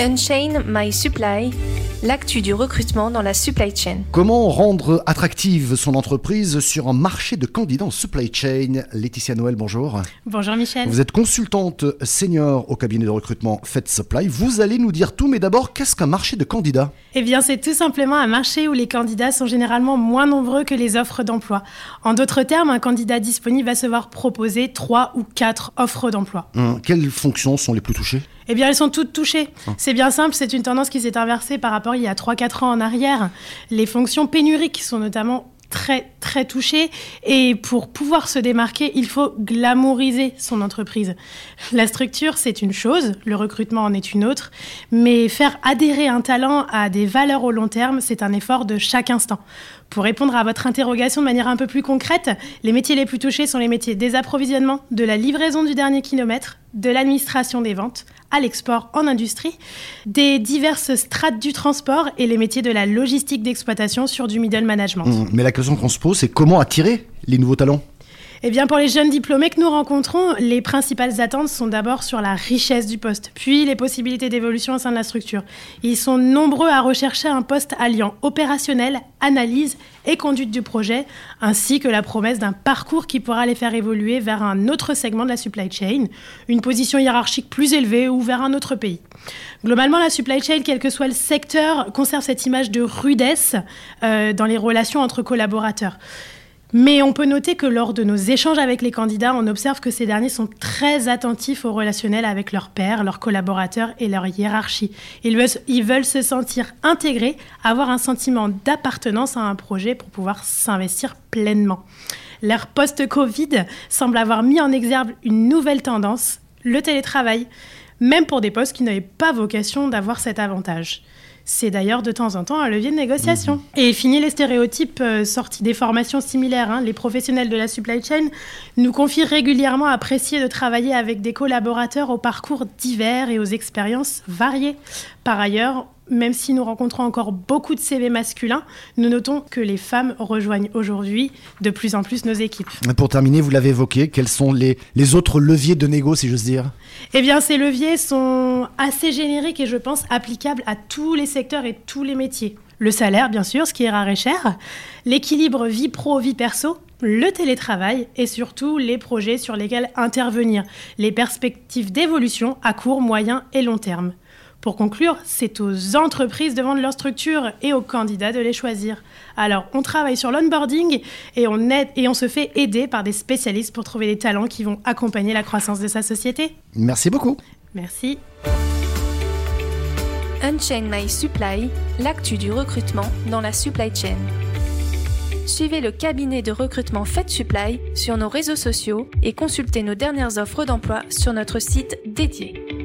Unchain My Supply, l'actu du recrutement dans la supply chain. Comment rendre attractive son entreprise sur un marché de candidats en supply chain? Laetitia Noël, bonjour. Bonjour Michel. Vous êtes consultante senior au cabinet de recrutement Fed Supply. Vous allez nous dire tout, mais d'abord, qu'est-ce qu'un marché de candidats? Eh bien, c'est tout simplement un marché où les candidats sont généralement moins nombreux que les offres d'emploi. En d'autres termes, un candidat disponible va se voir proposer trois ou quatre offres d'emploi. Hum, Quelles fonctions sont les plus touchées? Eh bien, elles sont toutes touchées. C'est bien simple, c'est une tendance qui s'est inversée par rapport il y a 3-4 ans en arrière. Les fonctions pénuriques sont notamment très très touchées et pour pouvoir se démarquer, il faut glamouriser son entreprise. La structure, c'est une chose, le recrutement en est une autre, mais faire adhérer un talent à des valeurs au long terme, c'est un effort de chaque instant. Pour répondre à votre interrogation de manière un peu plus concrète, les métiers les plus touchés sont les métiers des approvisionnements, de la livraison du dernier kilomètre, de l'administration des ventes, à l'export en industrie, des diverses strates du transport et les métiers de la logistique d'exploitation sur du middle management. Hum, Mais la question qu'on se pose, c'est comment attirer les nouveaux talents? Eh bien, pour les jeunes diplômés que nous rencontrons, les principales attentes sont d'abord sur la richesse du poste, puis les possibilités d'évolution au sein de la structure. Ils sont nombreux à rechercher un poste alliant opérationnel, analyse et conduite du projet, ainsi que la promesse d'un parcours qui pourra les faire évoluer vers un autre segment de la supply chain, une position hiérarchique plus élevée ou vers un autre pays. Globalement, la supply chain, quel que soit le secteur, conserve cette image de rudesse euh, dans les relations entre collaborateurs. Mais on peut noter que lors de nos échanges avec les candidats, on observe que ces derniers sont très attentifs au relationnel avec leurs pairs, leurs collaborateurs et leur hiérarchie. Ils veulent, ils veulent se sentir intégrés, avoir un sentiment d'appartenance à un projet pour pouvoir s'investir pleinement. L'ère post-Covid semble avoir mis en exergue une nouvelle tendance, le télétravail, même pour des postes qui n'avaient pas vocation d'avoir cet avantage. C'est d'ailleurs de temps en temps un levier de négociation. Et fini les stéréotypes euh, sortis des formations similaires. hein. Les professionnels de la supply chain nous confient régulièrement apprécier de travailler avec des collaborateurs aux parcours divers et aux expériences variées. Par ailleurs, même si nous rencontrons encore beaucoup de CV masculins, nous notons que les femmes rejoignent aujourd'hui de plus en plus nos équipes. Pour terminer, vous l'avez évoqué, quels sont les, les autres leviers de négo, si j'ose dire? Eh bien, ces leviers sont assez génériques et je pense applicables à tous les secteurs et tous les métiers. Le salaire, bien sûr, ce qui est rare et cher, l'équilibre vie pro-vie perso, le télétravail et surtout les projets sur lesquels intervenir, les perspectives d'évolution à court, moyen et long terme. Pour conclure, c'est aux entreprises de vendre leur structure et aux candidats de les choisir. Alors, on travaille sur l'onboarding et on aide et on se fait aider par des spécialistes pour trouver des talents qui vont accompagner la croissance de sa société. Merci beaucoup. Merci. Unchain My Supply, l'actu du recrutement dans la supply chain. Suivez le cabinet de recrutement Fed Supply sur nos réseaux sociaux et consultez nos dernières offres d'emploi sur notre site dédié.